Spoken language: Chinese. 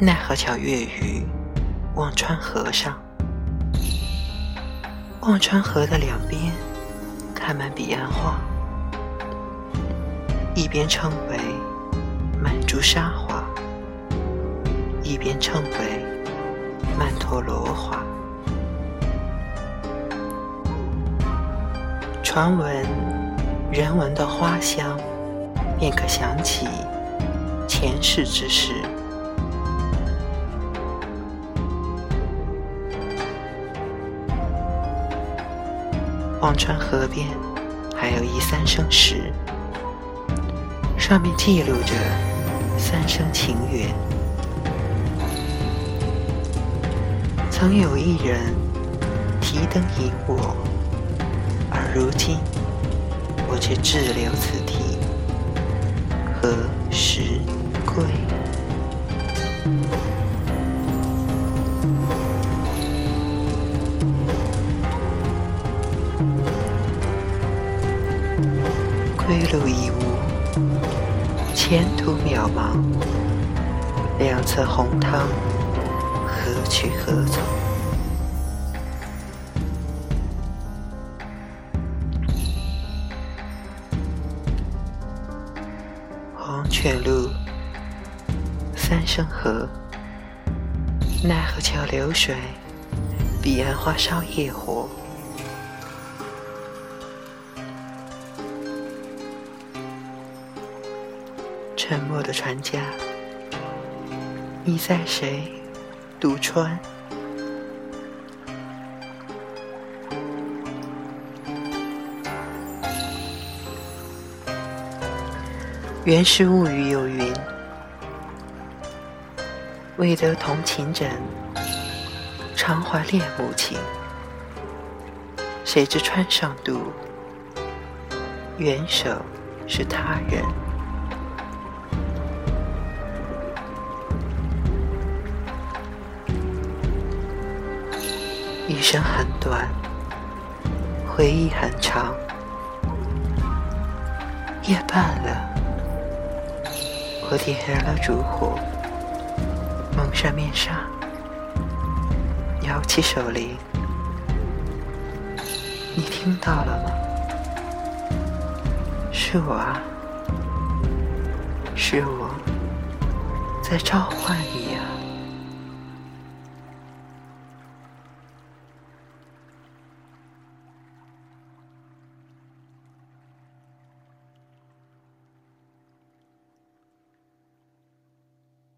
奈何桥月余，忘川河上。忘川河的两边开满彼岸花，一边称为满珠沙华，一边称为曼陀罗华。传闻人闻的花香，便可想起前世之事。忘川河边还有一三生石，上面记录着三生情缘。曾有一人提灯引我。而如今，我却滞留此地，何时归？归路已无，前途渺茫，两侧红汤，何去何从？黄泉路，三生河，奈何桥流水，彼岸花烧夜火。沉默的船家，你在谁渡川？《源氏物语》有云：“未得同情枕，常怀恋母情。谁知川上渡，援手是他人。一生很短，回忆很长，夜半了。”我点燃了烛火，蒙上面纱，摇起手铃。你听到了吗？是我啊，是我在召唤你。